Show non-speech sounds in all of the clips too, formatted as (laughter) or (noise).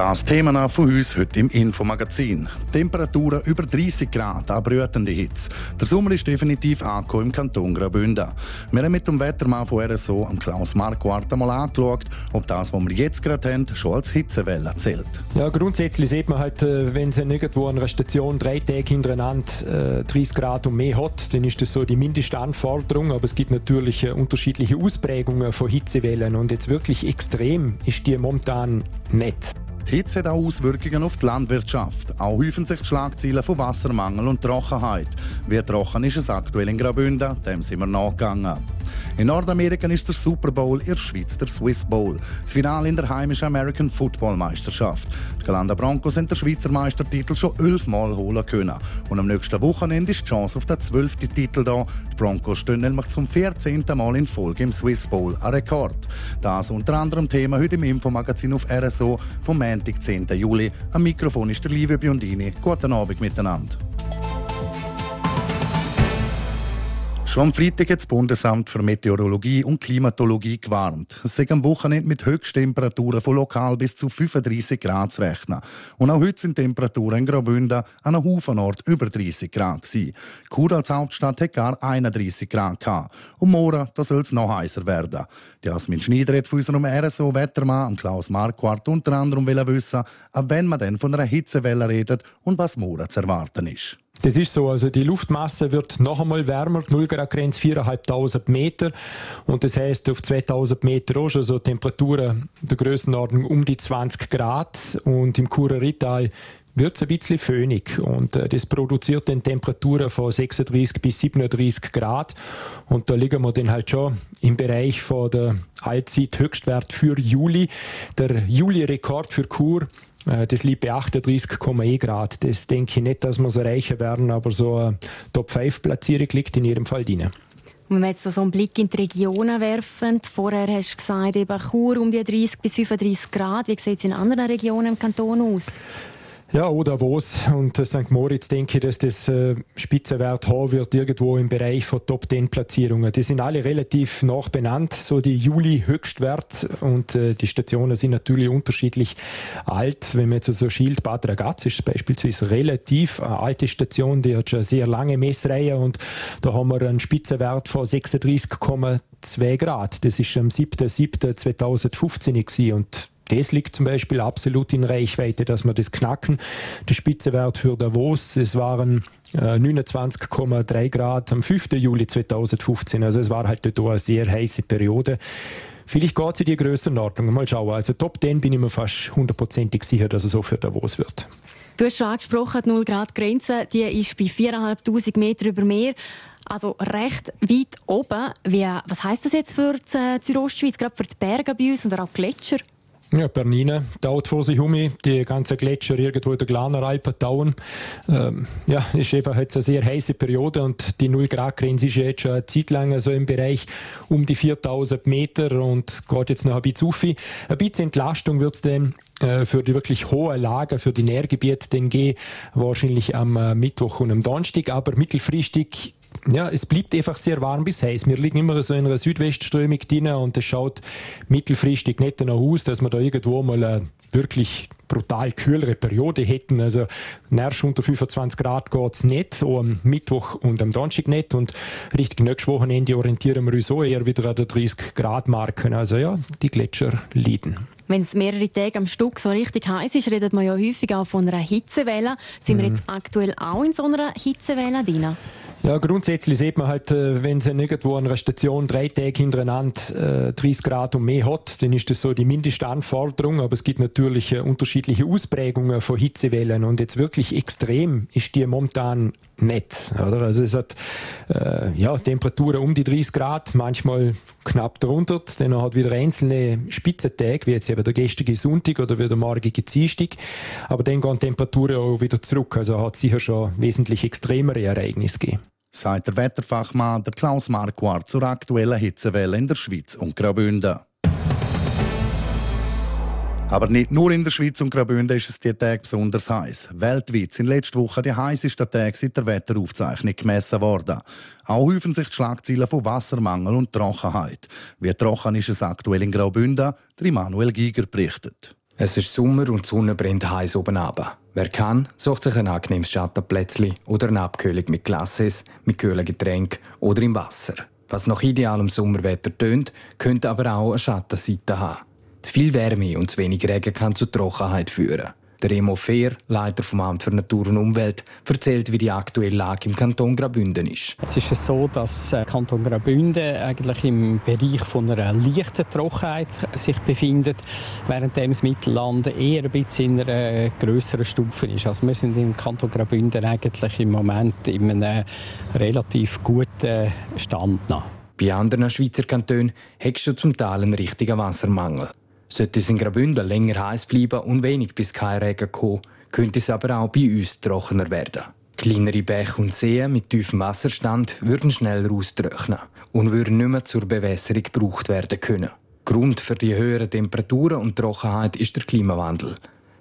Das Thema von uns heute im Infomagazin. Temperaturen über 30 Grad, eine brütende Hitze. Der Sommer ist definitiv angekommen im Kanton Graubünden. Wir haben mit dem Wettermann von RSO, Klaus Marquardt, einmal angeschaut, ob das, was wir jetzt gerade haben, schon als Hitzewelle zählt. Ja, grundsätzlich sieht man halt, äh, wenn sie irgendwo an einer Station drei Tage hintereinander 30 äh, Grad und mehr hat, dann ist das so die mindeste Anforderung. Aber es gibt natürlich äh, unterschiedliche Ausprägungen von Hitzewellen und jetzt wirklich extrem ist die momentan nicht. Die Hitze hat auch Auswirkungen auf die Landwirtschaft. Auch häufen sich die Schlagzeilen von Wassermangel und Trockenheit. Wie trocken ist es aktuell in Graubünden? Dem sind wir nachgegangen. In Nordamerika ist der Super Bowl, in der Schweiz der Swiss Bowl. Das Finale in der heimischen American Football Meisterschaft. Die Galanda Broncos haben den Schweizer Meistertitel schon elfmal holen können. Und am nächsten Wochenende ist die Chance auf den zwölften Titel da. Die Broncos stehen nämlich zum 14. Mal in Folge im Swiss Bowl. Ein Rekord. Das unter anderem Thema heute im Infomagazin auf RSO vom Montag, 10. Juli. Am Mikrofon ist der Livio Biondini. Guten Abend miteinander. Schon am Freitag hat das Bundesamt für Meteorologie und Klimatologie gewarnt. Es sei am Wochenende mit Höchsttemperaturen von lokal bis zu 35 Grad zu rechnen. Und auch heute sind Temperaturen in Graubünden an einem Haufen Ort über 30 Grad gewesen. Chur als Hauptstadt hat gar 31 Grad gehabt. Und morgen soll es noch heißer werden. Jasmin Schneider hat von unserem RSO-Wettermann Klaus Marquardt unter anderem wissen, ab wann man denn von einer Hitzewelle redet und was morgen zu erwarten ist. Das ist so, also die Luftmasse wird noch einmal wärmer, 0 Grad Grenze 4'500 Meter. Und das heißt auf 2000 Meter auch schon so Temperaturen der Größenordnung um die 20 Grad. Und im Churer Rital wird es ein bisschen föhnig. Und äh, das produziert dann Temperaturen von 36 bis 37 Grad. Und da liegen wir dann halt schon im Bereich von der Allzeit-Höchstwert für Juli. Der Juli-Rekord für äh, das liegt bei 38,1 Grad. Das denke ich nicht, dass wir es erreichen werden, aber so eine Top-5-Platzierung liegt in jedem Fall drin. Wenn wir jetzt so einen Blick in die Regionen werfen, vorher hast du gesagt, eben Chur um die 30 bis 35 Grad. Wie sieht es in anderen Regionen im Kanton aus? Ja, oder Davos und St. Moritz denke ich, dass das äh, Spitzenwert haben wird, irgendwo im Bereich von Top 10 Platzierungen. Die sind alle relativ nach benannt, so die Juli-Höchstwert und äh, die Stationen sind natürlich unterschiedlich alt. Wenn man jetzt so also schielt, Bad Ragaz ist beispielsweise relativ eine alte Station, die hat schon eine sehr lange Messreihe und da haben wir einen Spitzenwert von 36,2 Grad. Das ist am 7.7.2015 gewesen und das liegt zum Beispiel absolut in Reichweite, dass wir das knacken. Der Spitzenwert für Davos, es waren 29,3 äh, Grad am 5. Juli 2015. Also es war halt dort eine sehr heiße Periode. Vielleicht geht es in die Größenordnung. Mal schauen. Also Top 10 bin ich mir fast hundertprozentig sicher, dass es so für Davos wird. Du hast schon angesprochen, die 0-Grad-Grenze die ist bei 4'500 Meter über Meer. Also recht weit oben. Wie, was heisst das jetzt für die äh, Südostschweiz, gerade für die Berge bei uns und auch Gletscher? Ja, Bernina dauert vor sich um, die ganzen Gletscher irgendwo in der Glaneralpen dauern. Ähm, ja, ist einfach jetzt eine sehr heiße Periode und die 0 Grad Grenze ist jetzt schon eine Zeit lang im Bereich um die 4000 Meter und geht jetzt noch ein bisschen auf. Ein bisschen Entlastung wird es dann äh, für die wirklich hohe Lager, für die Nährgebiete, den gehen wahrscheinlich am äh, Mittwoch und am Donnerstag, aber mittelfristig ja, es bleibt einfach sehr warm bis heiß. Wir liegen immer so in einer Südwestströmung drin und es schaut mittelfristig nicht danach aus, dass wir da irgendwo mal eine wirklich brutal kühlere Periode hätten. Also näherst unter 25 Grad geht es nicht, auch am Mittwoch und am Donnerstag nicht und richtig nächstes Wochenende orientieren wir uns so eher wieder an der 30 Grad Marken. Also ja, die Gletscher leiden. Wenn es mehrere Tage am Stück so richtig heiß ist, redet man ja häufig auch von einer Hitzewelle. Sind mhm. wir jetzt aktuell auch in so einer Hitzewelle drin? Ja, grundsätzlich sieht man halt, äh, wenn sie irgendwo an einer Station drei Tage hintereinander 30 äh, Grad und mehr hat, dann ist das so die mindeste Anforderung. Aber es gibt natürlich äh, unterschiedliche Ausprägungen von Hitzewellen und jetzt wirklich extrem ist die momentan nicht. Oder? Also es hat äh, ja, Temperaturen um die 30 Grad, manchmal knapp drunter. Dann hat wieder einzelne Spitzentage, wie jetzt eben der gestrige Sonntag oder wie der morgige Dienstag. Aber dann gehen Temperaturen auch wieder zurück. Also hat es sicher schon wesentlich extremere Ereignisse gegeben sagt der Wetterfachmann der Klaus Marquardt zur aktuellen Hitzewelle in der Schweiz und Graubünden. Aber nicht nur in der Schweiz und Graubünden ist es die Tage besonders heiß. Weltweit sind letzte Woche die heißesten Tage seit der Wetteraufzeichnung gemessen worden. Auch häufen sich die Schlagzeilen von Wassermangel und Trockenheit. Wie trocken ist es aktuell in Graubünden? Der Manuel Giger berichtet. Es ist Sommer und die Sonne brennt heiß oben runter. Wer kann, sucht sich ein angenehmes Schattenplätzchen oder eine Abkühlung mit Glasses, mit kühlen Getränken oder im Wasser. Was nach idealem Sommerwetter tönt, könnte aber auch eine Schattenseite haben. Zu viel Wärme und zu wenig Regen kann zu Trockenheit führen. Der Remo Fehr, Leiter vom Amt für Natur und Umwelt, erzählt, wie die aktuelle Lage im Kanton Graubünden ist. Es ist so, dass der äh, Kanton Graubünden eigentlich im Bereich von einer leichten Trockenheit sich befindet, während das Mittelland eher ein bisschen in einer größeren Stufe ist. Also wir sind im Kanton Graubünden eigentlich im Moment in einem relativ guten Stand. Noch. Bei anderen Schweizer Kantonen es schon zum Teil einen richtigen Wassermangel. Sollte es in Graubünden länger heiß bleiben und wenig bis kein Regen kommen, könnte es aber auch bei uns trockener werden. Kleinere Bäche und Seen mit tiefem Wasserstand würden schneller austrocknen und würden nicht mehr zur Bewässerung gebraucht werden können. Grund für die höheren Temperaturen und Trockenheit ist der Klimawandel.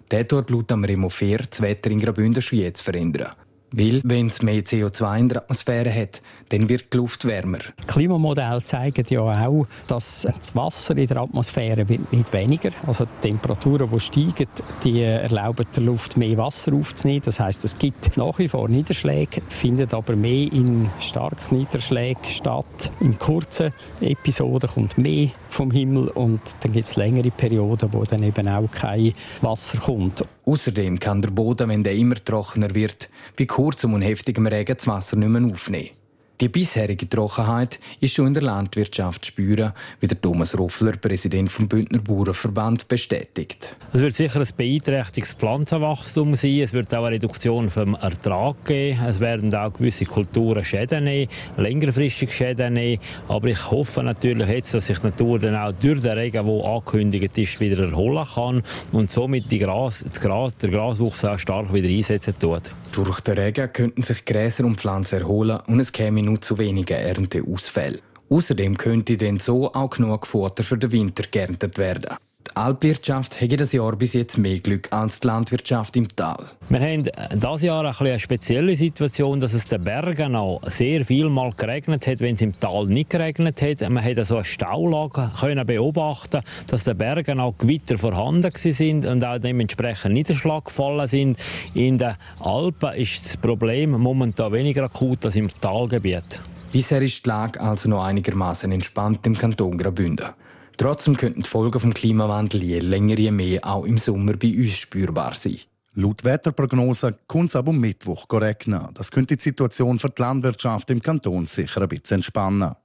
Der tut laut am Remofer das Wetter in Graubünden schon jetzt verändern. Weil, wenn es mehr CO2 in der Atmosphäre hat, dann wird die Luft wärmer. Klimamodelle zeigen ja auch, dass das Wasser in der Atmosphäre wird nicht weniger. Also die Temperaturen, die steigen, die erlauben der Luft mehr Wasser aufzunehmen. Das heißt, es gibt nach wie vor Niederschläge, findet aber mehr in starken Niederschlägen statt. In kurzen Episoden kommt mehr vom Himmel und dann gibt es längere Perioden, wo dann eben auch kein Wasser kommt. Außerdem kann der Boden, wenn der immer trockener wird, bei kurzem und heftigem Regen das Wasser nicht mehr aufnehmen. Die bisherige Trockenheit ist schon in der Landwirtschaft zu spüren, wie der Thomas Ruffler, Präsident vom Bündner Bauernverband, bestätigt. Es wird sicher ein beeinträchtigtes Pflanzenwachstum sein. Es wird auch eine Reduktion vom Ertrag geben. Es werden auch gewisse Kulturen Schäden nehmen, längerfristig Schäden nehmen. Aber ich hoffe natürlich jetzt, dass sich die Natur dann auch durch den Regen, der angekündigt ist, wieder erholen kann und somit die Gras, das Gras, der Graswuchs auch stark wieder einsetzen tut. Durch den Regen könnten sich Gräser und Pflanzen erholen und es käme nur zu wenigen Ernteausfällen. Außerdem könnte denn so auch genug Futter für den Winter geerntet werden. Die Alpwirtschaft hat das Jahr bis jetzt mehr Glück als die Landwirtschaft im Tal. Wir haben dieses Jahr ein eine spezielle Situation, dass es den Bergen auch sehr viel mal geregnet hat, wenn es im Tal nicht geregnet hat. Man hat so eine Staulage können beobachten, dass den Bergen auch Gewitter vorhanden sind und auch dementsprechend Niederschlag gefallen sind. In den Alpen ist das Problem momentan weniger akut als im Talgebiet. Bisher ist die Lage also noch einigermaßen entspannt im Kanton Graubünden. Trotzdem könnten die Folgen des Klimawandels je länger je mehr auch im Sommer bei uns spürbar sein. Laut Wetterprognose kommt es am Mittwoch regnen. Das könnte die Situation für die Landwirtschaft im Kanton sicher ein bisschen entspannen.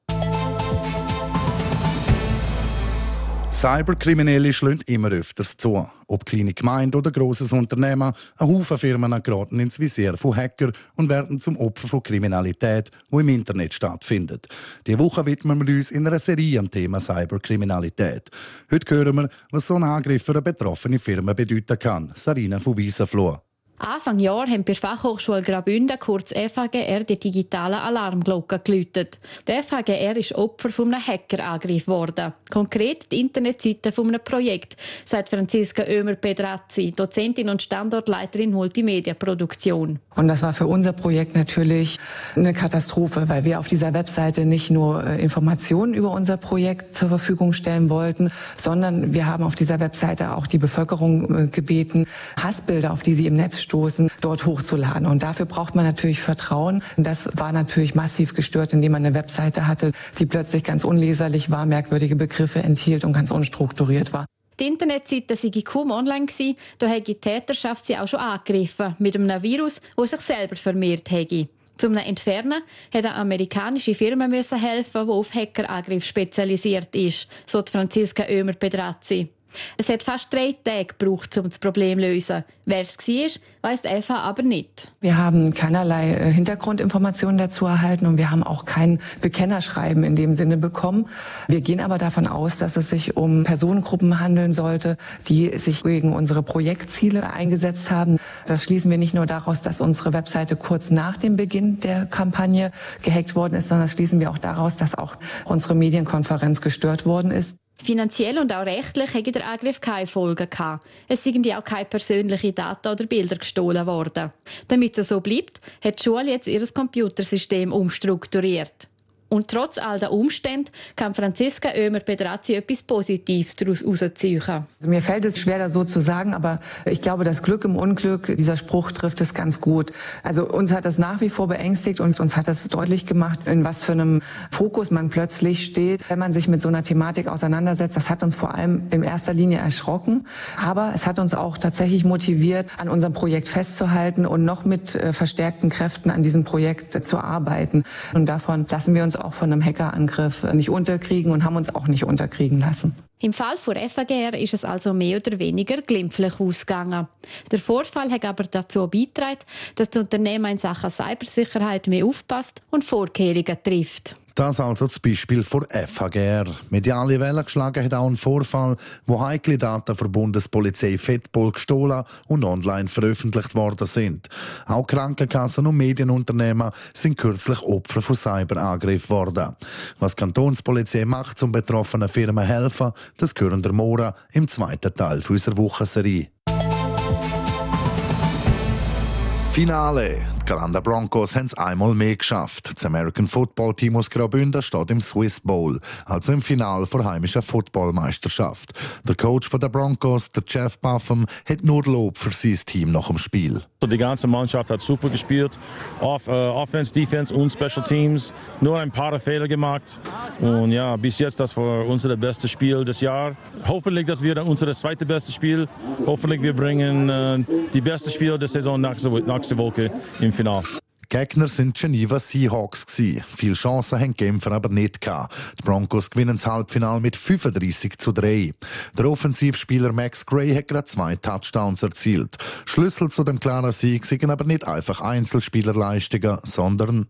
Cyberkriminelle schlagen immer öfters zu. Ob kleine Gemeinde oder grosses Unternehmen, ein Haufen Firmen geraten ins Visier von Hacker und werden zum Opfer von Kriminalität, die im Internet stattfindet. Die Woche widmen wir uns in einer Serie am Thema Cyberkriminalität. Heute hören wir, was so ein Angriff für eine betroffene Firma bedeuten kann. Sarina von Wiesenfloh. Anfang Jahr haben der Fachhochschule Graubünden, kurz FHGR, die digitale Alarmglocke geläutet. Der FHGR ist Opfer von einem Hackerangriff geworden. Konkret die Internetseite von einem Projekt, sagt Franziska Oemer-Pedrazzi, Dozentin und Standortleiterin Multimedia-Produktion. Und das war für unser Projekt natürlich eine Katastrophe, weil wir auf dieser Webseite nicht nur äh, Informationen über unser Projekt zur Verfügung stellen wollten, sondern wir haben auf dieser Webseite auch die Bevölkerung äh, gebeten, Hassbilder, auf die sie im Netz stoßen, dort hochzuladen. Und dafür braucht man natürlich Vertrauen. Und das war natürlich massiv gestört, indem man eine Webseite hatte, die plötzlich ganz unleserlich war, merkwürdige Begriffe enthielt und ganz unstrukturiert war. Die Internetseite sei kaum online gewesen, da hätte die Täterschaft sie auch schon angegriffen mit einem Virus, das sich selber vermehrt hätte. Zum Entfernen hat eine amerikanische Firma helfen, die auf Hackerangriff spezialisiert ist, so Franziska Oemer-Pedrazzi. Es hat fast drei Tage gebraucht, um das Problem zu lösen. Wer es war, weiss die FH aber nicht. Wir haben keinerlei äh, Hintergrundinformationen dazu erhalten und wir haben auch kein Bekennerschreiben in dem Sinne bekommen. Wir gehen aber davon aus, dass es sich um Personengruppen handeln sollte, die sich gegen unsere Projektziele eingesetzt haben. Das schließen wir nicht nur daraus, dass unsere Webseite kurz nach dem Beginn der Kampagne gehackt worden ist, sondern das schließen wir auch daraus, dass auch unsere Medienkonferenz gestört worden ist. Finanziell und auch rechtlich hätte der Angriff keine Folgen gehabt. Es sind ja auch keine persönlichen Daten oder Bilder gestohlen worden. Damit es so bleibt, hat die Schule jetzt ihr Computersystem umstrukturiert. Und trotz all der Umstände kann Franziska Oemer-Pedrazzi etwas Positives daraus herausziehen. Also mir fällt es schwer, das so zu sagen, aber ich glaube, das Glück im Unglück, dieser Spruch trifft es ganz gut. Also uns hat das nach wie vor beängstigt und uns hat das deutlich gemacht, in was für einem Fokus man plötzlich steht, wenn man sich mit so einer Thematik auseinandersetzt. Das hat uns vor allem in erster Linie erschrocken, aber es hat uns auch tatsächlich motiviert, an unserem Projekt festzuhalten und noch mit äh, verstärkten Kräften an diesem Projekt zu arbeiten. Und davon lassen wir uns auch von einem Hackerangriff nicht unterkriegen und haben uns auch nicht unterkriegen lassen. Im Fall von FAGR ist es also mehr oder weniger glimpflich ausgegangen. Der Vorfall hat aber dazu beigetragen, dass das Unternehmen in Sachen Cybersicherheit mehr aufpasst und Vorkehrungen trifft. Das also das Beispiel von FHGR. Mediale Welle geschlagen hat auch ein Vorfall, wo heikle Daten von Bundespolizei Fettpol gestohlen und online veröffentlicht worden sind. Auch Krankenkassen und Medienunternehmen sind kürzlich Opfer von Cyberangriff worden. Was Kantonspolizei macht, um betroffenen Firmen helfen, das hören der Mora im zweiten Teil unserer Wochenserie. Finale. Die Galanda Broncos haben es einmal mehr geschafft. Das American Football Team aus Graubünden steht im Swiss Bowl, also im Finale der heimischen Footballmeisterschaft. Der Coach der Broncos, der Jeff Buffum, hat nur Lob für sein Team nach dem Spiel. Die ganze Mannschaft hat super gespielt. Off, uh, Offense, Defense und Special Teams. Nur ein paar Fehler gemacht. Und ja, bis jetzt das war unser bestes Spiel des Jahres. Hoffentlich, dass wir unser zweites bestes Spiel. Hoffentlich, wir bringen uh, die beste Spiel der Saison nach, nach nächste Woche im Finale. Gegner sind Geneva Seahawks Viele Chancen haben die Genfer aber nicht gehabt. Die Broncos gewinnen das Halbfinale mit 35 zu 3. Der Offensivspieler Max Gray hat gerade zwei Touchdowns erzielt. Schlüssel zu dem klaren Sieg sind aber nicht einfach Einzelspielerleistungen, sondern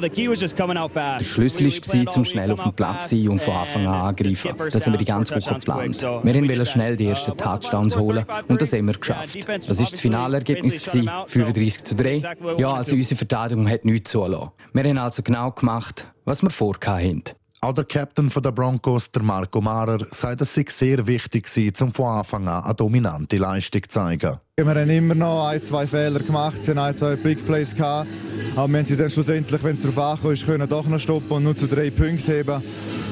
der Schlüssel war, zum schnell auf dem Platz sein und von Anfang an angreifen. Das haben wir die ganze Woche geplant. Wir wollten schnell die ersten Touchdowns holen und das haben wir geschafft. Das war das Finalergebnis, 35 zu 3. Ja, also unsere Verteidigung hat nichts zulassen. Wir haben also genau gemacht, was wir vorhatten. Auch der Captain der Broncos, der Marco Marer, sagt, es sei sehr wichtig war, um von Anfang an eine dominante Leistung zu zeigen. Wir haben immer noch ein, zwei Fehler gemacht, sie haben ein, zwei Big Plays gehabt, aber wir haben sie dann schlussendlich, wenn es darauf ankommt, können doch noch stoppen und nur zu drei Punkten heben.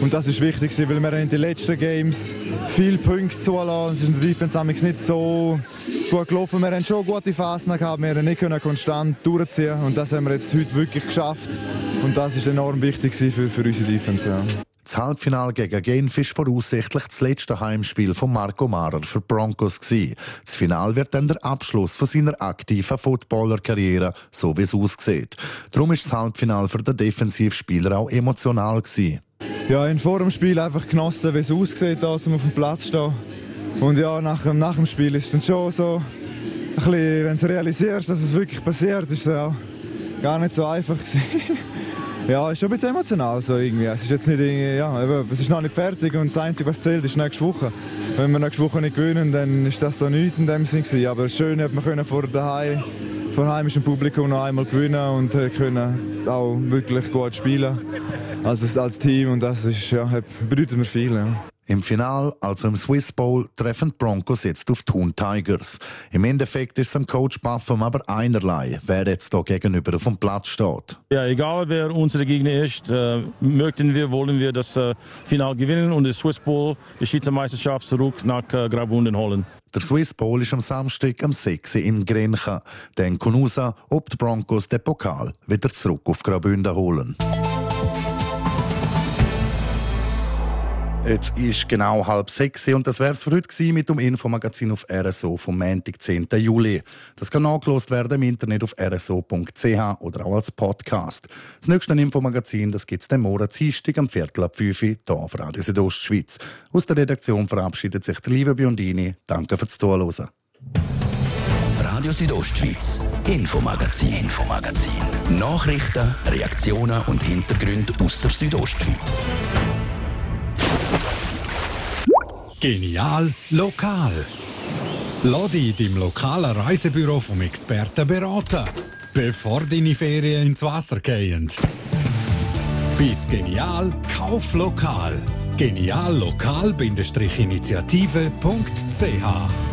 Und das ist wichtig, weil wir in den letzten Games viele Punkte zulassen. Es ist in der Defense nicht so gut gelaufen. Wir haben schon gute Phasen gehabt, wir haben nicht konstant durchziehen und das haben wir jetzt heute wirklich geschafft. Und das ist enorm wichtig für, für unsere Defense. Ja. Das Halbfinale gegen Genf ist voraussichtlich das letzte Heimspiel von Marco Marer für Broncos gewesen. Das Finale wird dann der Abschluss von seiner aktiven Footballerkarriere, so wie es aussieht. Darum ist das Halbfinale für den Defensivspieler auch emotional gewesen. Ja, in vor dem Spiel einfach genossen, wie es aussieht, da, um auf dem Platz zu stehen. Und ja, nach, nach dem Spiel ist es dann schon so, ein bisschen, wenn du realisierst, dass es wirklich passiert, ist es ja gar nicht so einfach gewesen. (laughs) Ja, ist schon ein bisschen emotional so irgendwie. Es ist jetzt nicht ja, es ist noch nicht fertig und das Einzige, was zählt, ist nächste Woche. Wenn wir nächste Woche nicht gewinnen, dann ist das da nichts in dem Sinn. Aber schön, hat man können vor daheim vor heimischem Publikum noch einmal gewinnen und können auch wirklich gut spielen als, als Team und das ist, ja, bedeutet mir viel. Ja. Im Final, also im Swiss Bowl, treffen die Broncos jetzt auf die Thun Tigers. Im Endeffekt ist es dem Coach Buffum aber einerlei, wer jetzt hier gegenüber auf dem Platz steht. Ja, egal wer unser Gegner ist, äh, möchten wir, wollen wir das äh, Final gewinnen und das Swiss Bowl, die Schweizer Meisterschaft, zurück nach äh, Graubünden holen. Der Swiss Bowl ist am Samstag am 6. in Grenchen. Dann kann raus, ob die Broncos den Pokal wieder zurück auf Graubünden holen. Jetzt ist genau halb sechs und das wäre es für heute mit dem Infomagazin auf RSO vom Montag, 10. Juli. Das kann nachgelost werden im Internet auf rso.ch oder auch als Podcast. Das nächste Infomagazin gibt es den Morgen Dienstag am Viertel ab 5 Uhr hier auf Radio Südostschweiz. Aus der Redaktion verabschiedet sich der liebe Biondini. Danke fürs Zuhören. Radio Südostschweiz, Infomagazin, Infomagazin. Nachrichten, Reaktionen und Hintergründe aus der Südostschweiz. Genial lokal. Lass dich deinem lokalen Reisebüro vom Experten beraten, bevor deine Ferien ins Wasser gehen. Bis genial, kauf lokal. geniallokal-initiative.ch